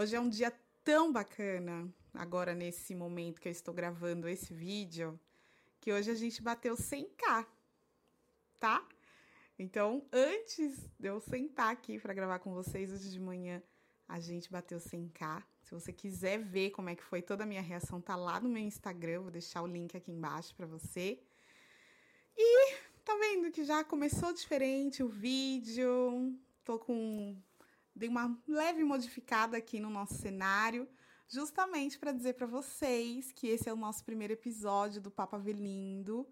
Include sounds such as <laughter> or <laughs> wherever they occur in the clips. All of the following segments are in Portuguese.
Hoje é um dia tão bacana, agora nesse momento que eu estou gravando esse vídeo, que hoje a gente bateu 100k, tá? Então, antes de eu sentar aqui para gravar com vocês hoje de manhã, a gente bateu 100k. Se você quiser ver como é que foi toda a minha reação, tá lá no meu Instagram, vou deixar o link aqui embaixo para você. E tá vendo que já começou diferente o vídeo. Tô com dei uma leve modificada aqui no nosso cenário, justamente para dizer para vocês que esse é o nosso primeiro episódio do Papa Velindo,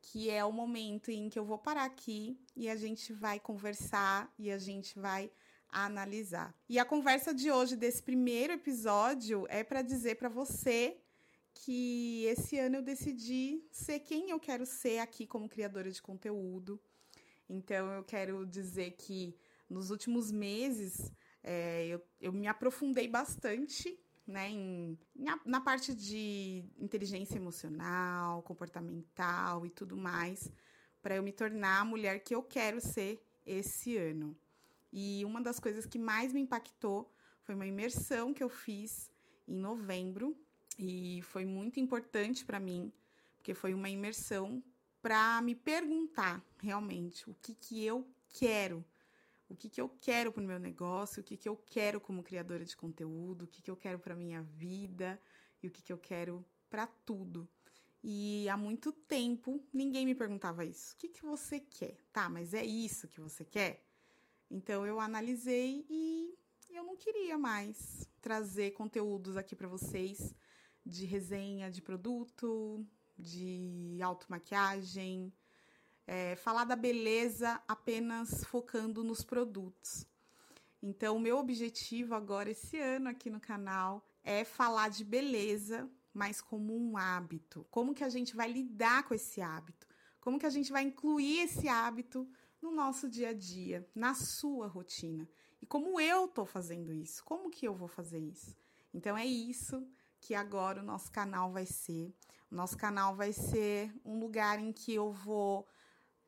que é o momento em que eu vou parar aqui e a gente vai conversar e a gente vai analisar. E a conversa de hoje desse primeiro episódio é para dizer para você que esse ano eu decidi ser quem eu quero ser aqui como criadora de conteúdo. Então eu quero dizer que nos últimos meses é, eu, eu me aprofundei bastante né, em, na parte de inteligência emocional, comportamental e tudo mais, para eu me tornar a mulher que eu quero ser esse ano. E uma das coisas que mais me impactou foi uma imersão que eu fiz em novembro e foi muito importante para mim, porque foi uma imersão para me perguntar realmente o que, que eu quero o que, que eu quero para o meu negócio, o que, que eu quero como criadora de conteúdo, o que, que eu quero para minha vida e o que, que eu quero para tudo. E há muito tempo ninguém me perguntava isso. O que, que você quer? Tá, mas é isso que você quer? Então eu analisei e eu não queria mais trazer conteúdos aqui para vocês de resenha de produto, de automaquiagem, é, falar da beleza apenas focando nos produtos. Então, o meu objetivo agora, esse ano aqui no canal, é falar de beleza, mas como um hábito. Como que a gente vai lidar com esse hábito? Como que a gente vai incluir esse hábito no nosso dia a dia, na sua rotina? E como eu tô fazendo isso? Como que eu vou fazer isso? Então é isso que agora o nosso canal vai ser. O nosso canal vai ser um lugar em que eu vou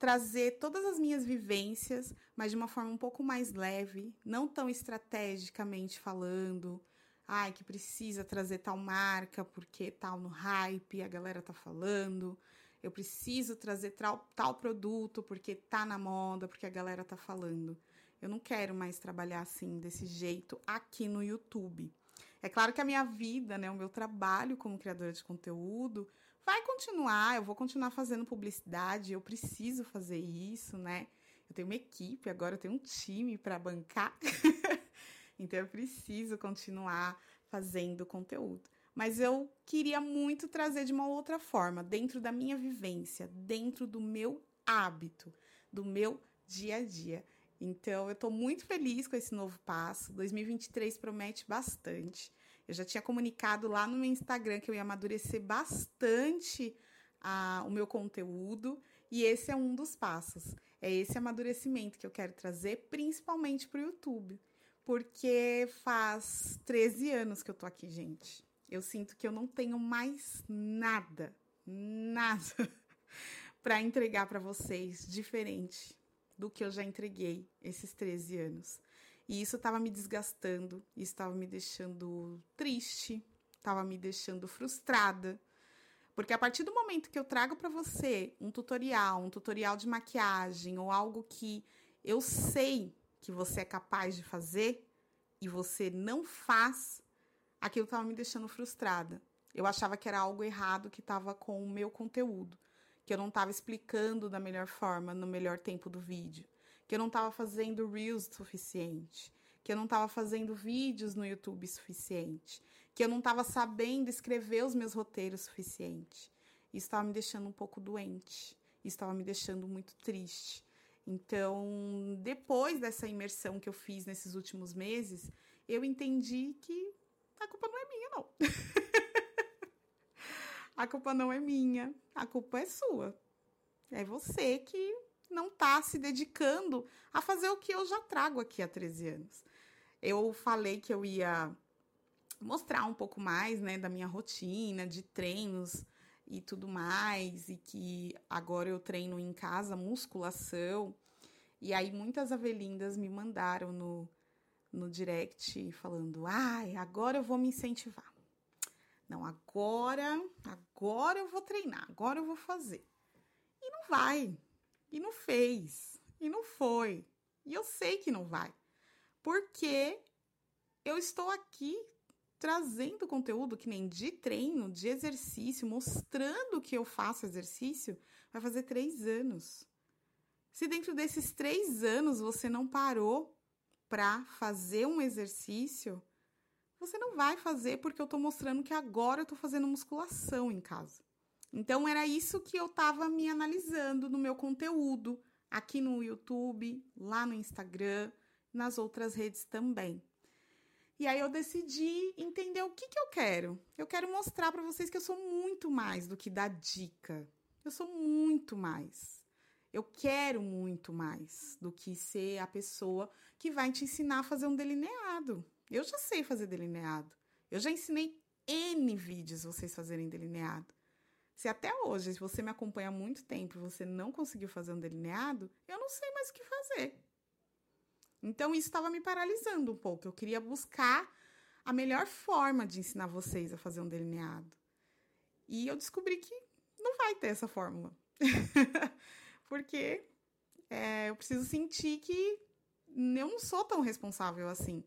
trazer todas as minhas vivências, mas de uma forma um pouco mais leve, não tão estrategicamente falando. Ai, que precisa trazer tal marca porque tal no hype, a galera tá falando. Eu preciso trazer tal, tal produto porque tá na moda, porque a galera tá falando. Eu não quero mais trabalhar assim, desse jeito, aqui no YouTube. É claro que a minha vida, né, o meu trabalho como criadora de conteúdo vai continuar, eu vou continuar fazendo publicidade, eu preciso fazer isso, né? Eu tenho uma equipe, agora eu tenho um time para bancar. <laughs> então eu preciso continuar fazendo conteúdo. Mas eu queria muito trazer de uma outra forma, dentro da minha vivência, dentro do meu hábito, do meu dia a dia. Então, eu estou muito feliz com esse novo passo. 2023 promete bastante. Eu já tinha comunicado lá no meu Instagram que eu ia amadurecer bastante a, o meu conteúdo, e esse é um dos passos. É esse amadurecimento que eu quero trazer, principalmente para o YouTube. Porque faz 13 anos que eu tô aqui, gente. Eu sinto que eu não tenho mais nada, nada <laughs> para entregar para vocês diferente do que eu já entreguei esses 13 anos. E isso estava me desgastando, estava me deixando triste, estava me deixando frustrada. Porque a partir do momento que eu trago para você um tutorial, um tutorial de maquiagem ou algo que eu sei que você é capaz de fazer e você não faz, aquilo estava me deixando frustrada. Eu achava que era algo errado que estava com o meu conteúdo que eu não estava explicando da melhor forma, no melhor tempo do vídeo, que eu não estava fazendo reels suficiente, que eu não estava fazendo vídeos no YouTube suficiente, que eu não estava sabendo escrever os meus roteiros suficiente. Isso estava me deixando um pouco doente, isso estava me deixando muito triste. Então, depois dessa imersão que eu fiz nesses últimos meses, eu entendi que a culpa não é minha, não. <laughs> a culpa não é minha, a culpa é sua. É você que não está se dedicando a fazer o que eu já trago aqui há 13 anos. Eu falei que eu ia mostrar um pouco mais, né, da minha rotina de treinos e tudo mais, e que agora eu treino em casa musculação. E aí muitas avelindas me mandaram no, no direct falando: "Ai, agora eu vou me incentivar". Não, agora, agora eu vou treinar, agora eu vou fazer. E não vai. E não fez. E não foi. E eu sei que não vai. Porque eu estou aqui trazendo conteúdo que nem de treino, de exercício, mostrando que eu faço exercício, vai fazer três anos. Se dentro desses três anos você não parou para fazer um exercício, você não vai fazer porque eu estou mostrando que agora eu estou fazendo musculação em casa. Então era isso que eu estava me analisando no meu conteúdo, aqui no YouTube, lá no Instagram, nas outras redes também. E aí eu decidi entender o que, que eu quero. Eu quero mostrar para vocês que eu sou muito mais do que dar dica. Eu sou muito mais. Eu quero muito mais do que ser a pessoa que vai te ensinar a fazer um delineado. Eu já sei fazer delineado. Eu já ensinei N vídeos vocês fazerem delineado. Se até hoje, se você me acompanha há muito tempo e você não conseguiu fazer um delineado, eu não sei mais o que fazer. Então isso estava me paralisando um pouco. Eu queria buscar a melhor forma de ensinar vocês a fazer um delineado. E eu descobri que não vai ter essa fórmula. <laughs> porque é, eu preciso sentir que eu não sou tão responsável assim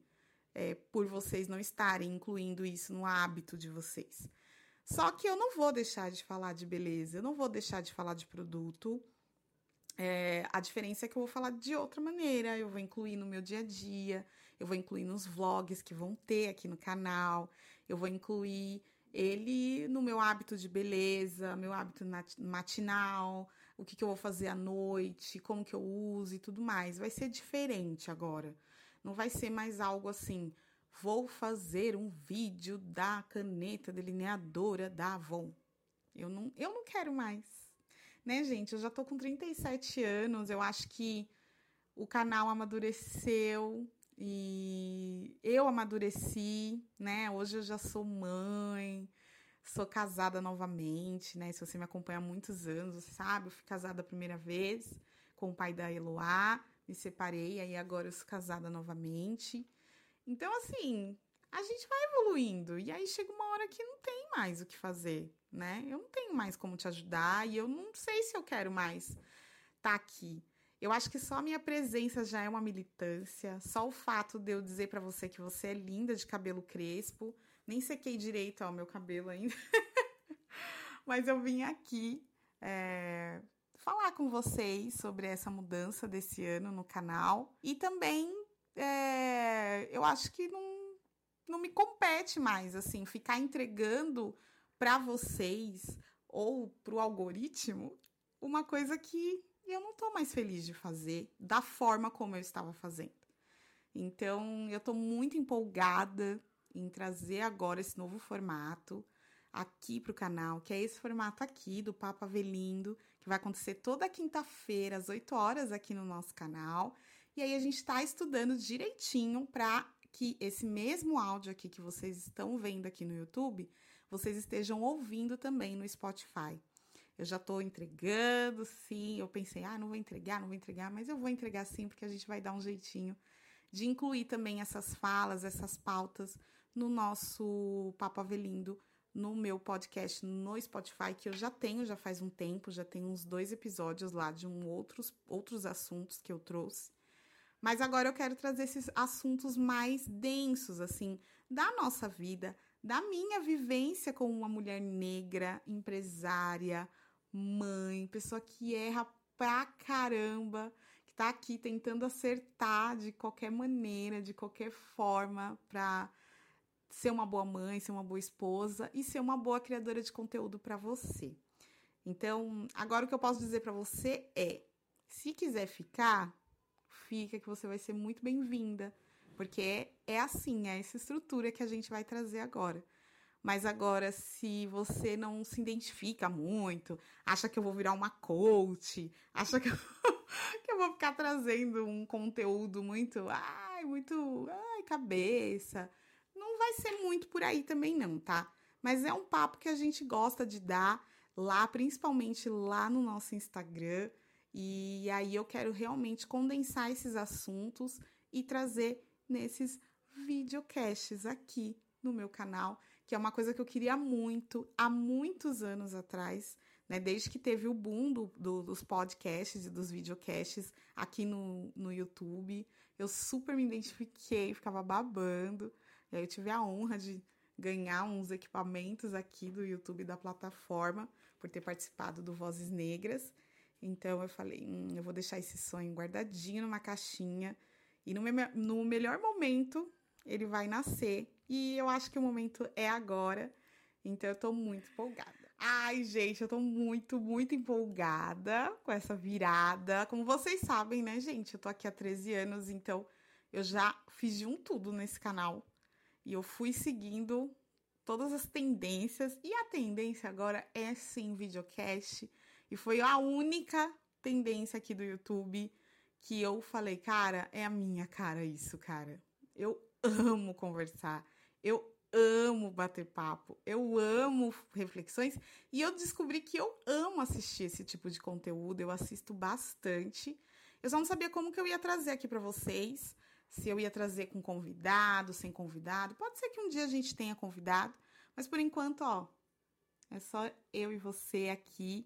é, por vocês não estarem incluindo isso no hábito de vocês. Só que eu não vou deixar de falar de beleza, eu não vou deixar de falar de produto. É, a diferença é que eu vou falar de outra maneira, eu vou incluir no meu dia a dia, eu vou incluir nos vlogs que vão ter aqui no canal, eu vou incluir ele no meu hábito de beleza, meu hábito matinal, o que, que eu vou fazer à noite, como que eu uso e tudo mais. Vai ser diferente agora. Não vai ser mais algo assim, vou fazer um vídeo da caneta delineadora da Avon. Eu não, eu não quero mais. Né, gente? Eu já tô com 37 anos, eu acho que o canal amadureceu e eu amadureci, né? Hoje eu já sou mãe, Sou casada novamente, né? Se você me acompanha há muitos anos, você sabe, eu fui casada a primeira vez com o pai da Eloá, me separei, aí agora eu sou casada novamente. Então, assim, a gente vai evoluindo. E aí chega uma hora que não tem mais o que fazer, né? Eu não tenho mais como te ajudar e eu não sei se eu quero mais estar tá aqui. Eu acho que só a minha presença já é uma militância, só o fato de eu dizer para você que você é linda de cabelo crespo, nem sequei direito o meu cabelo ainda. <laughs> Mas eu vim aqui é, falar com vocês sobre essa mudança desse ano no canal. E também é, eu acho que não, não me compete mais, assim, ficar entregando para vocês ou para o algoritmo uma coisa que eu não estou mais feliz de fazer da forma como eu estava fazendo. Então, eu estou muito empolgada em trazer agora esse novo formato aqui para o canal, que é esse formato aqui do Papo Avelindo, que vai acontecer toda quinta-feira, às 8 horas, aqui no nosso canal. E aí a gente está estudando direitinho para que esse mesmo áudio aqui que vocês estão vendo aqui no YouTube, vocês estejam ouvindo também no Spotify. Eu já estou entregando, sim. Eu pensei, ah, não vou entregar, não vou entregar, mas eu vou entregar sim, porque a gente vai dar um jeitinho de incluir também essas falas, essas pautas no nosso Papo Avelindo, no meu podcast no Spotify, que eu já tenho já faz um tempo, já tenho uns dois episódios lá de um outros, outros assuntos que eu trouxe. Mas agora eu quero trazer esses assuntos mais densos, assim, da nossa vida, da minha vivência como uma mulher negra, empresária, mãe, pessoa que erra pra caramba, que tá aqui tentando acertar de qualquer maneira, de qualquer forma, pra ser uma boa mãe, ser uma boa esposa e ser uma boa criadora de conteúdo para você. Então, agora o que eu posso dizer para você é: se quiser ficar, que você vai ser muito bem-vinda, porque é, é assim, é essa estrutura que a gente vai trazer agora. Mas agora, se você não se identifica muito, acha que eu vou virar uma coach, acha que eu, <laughs> que eu vou ficar trazendo um conteúdo muito, ai, muito, ai, cabeça, não vai ser muito por aí também não, tá? Mas é um papo que a gente gosta de dar lá, principalmente lá no nosso Instagram. E aí eu quero realmente condensar esses assuntos e trazer nesses videocasts aqui no meu canal, que é uma coisa que eu queria muito há muitos anos atrás, né? Desde que teve o boom do, do, dos podcasts e dos videocasts aqui no, no YouTube. Eu super me identifiquei, ficava babando. E aí eu tive a honra de ganhar uns equipamentos aqui do YouTube da plataforma por ter participado do Vozes Negras. Então eu falei, hum, eu vou deixar esse sonho guardadinho numa caixinha e no, me no melhor momento ele vai nascer. E eu acho que o momento é agora. Então eu tô muito empolgada. Ai, gente, eu tô muito, muito empolgada com essa virada. Como vocês sabem, né, gente? Eu tô aqui há 13 anos, então eu já fiz de um tudo nesse canal. E eu fui seguindo todas as tendências. E a tendência agora é sim videocast. E foi a única tendência aqui do YouTube que eu falei, cara, é a minha cara isso, cara. Eu amo conversar. Eu amo bater papo, eu amo reflexões e eu descobri que eu amo assistir esse tipo de conteúdo, eu assisto bastante. Eu só não sabia como que eu ia trazer aqui para vocês, se eu ia trazer com convidado, sem convidado. Pode ser que um dia a gente tenha convidado, mas por enquanto, ó, é só eu e você aqui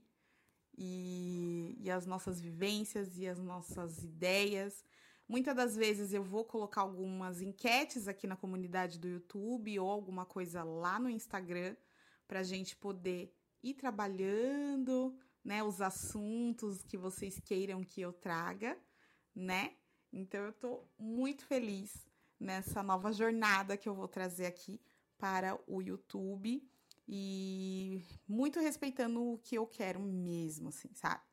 e, e as nossas vivências e as nossas ideias. Muitas das vezes eu vou colocar algumas enquetes aqui na comunidade do YouTube ou alguma coisa lá no Instagram para a gente poder ir trabalhando, né, os assuntos que vocês queiram que eu traga, né? Então eu tô muito feliz nessa nova jornada que eu vou trazer aqui para o YouTube e muito respeitando o que eu quero mesmo, assim, sabe?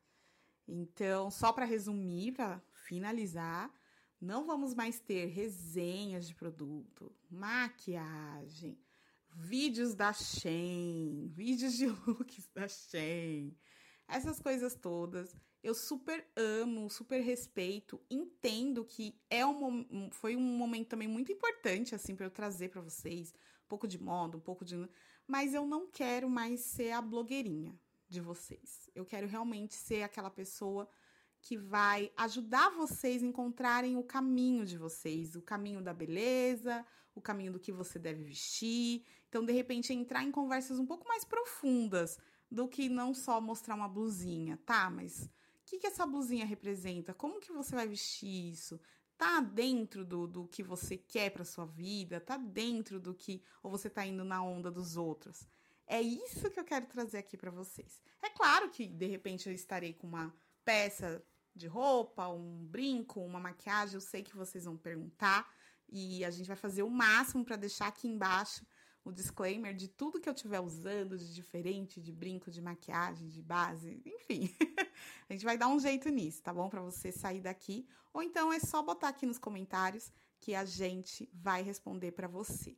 Então, só para resumir, para finalizar, não vamos mais ter resenhas de produto, maquiagem, vídeos da Shein, vídeos de <laughs> looks da Shein, essas coisas todas. Eu super amo, super respeito, entendo que é um, foi um momento também muito importante assim para eu trazer para vocês um pouco de moda, um pouco de, mas eu não quero mais ser a blogueirinha de vocês. Eu quero realmente ser aquela pessoa que vai ajudar vocês a encontrarem o caminho de vocês, o caminho da beleza, o caminho do que você deve vestir. Então, de repente, entrar em conversas um pouco mais profundas do que não só mostrar uma blusinha, tá? Mas o que, que essa blusinha representa? Como que você vai vestir isso? Tá dentro do, do que você quer para sua vida? Tá dentro do que ou você tá indo na onda dos outros? É isso que eu quero trazer aqui para vocês. É claro que de repente eu estarei com uma peça de roupa, um brinco, uma maquiagem, eu sei que vocês vão perguntar e a gente vai fazer o máximo para deixar aqui embaixo o disclaimer de tudo que eu estiver usando de diferente, de brinco, de maquiagem, de base, enfim. <laughs> a gente vai dar um jeito nisso, tá bom? Para você sair daqui. Ou então é só botar aqui nos comentários que a gente vai responder para você.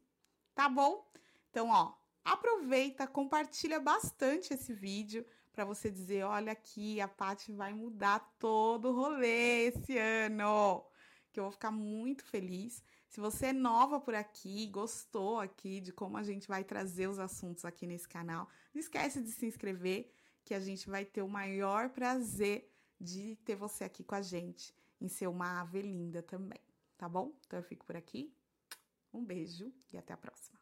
Tá bom? Então, ó, aproveita, compartilha bastante esse vídeo para você dizer, olha aqui, a Paty vai mudar todo o rolê esse ano. Que eu vou ficar muito feliz. Se você é nova por aqui, gostou aqui de como a gente vai trazer os assuntos aqui nesse canal, não esquece de se inscrever, que a gente vai ter o maior prazer de ter você aqui com a gente, em ser uma ave linda também, tá bom? Então eu fico por aqui. Um beijo e até a próxima.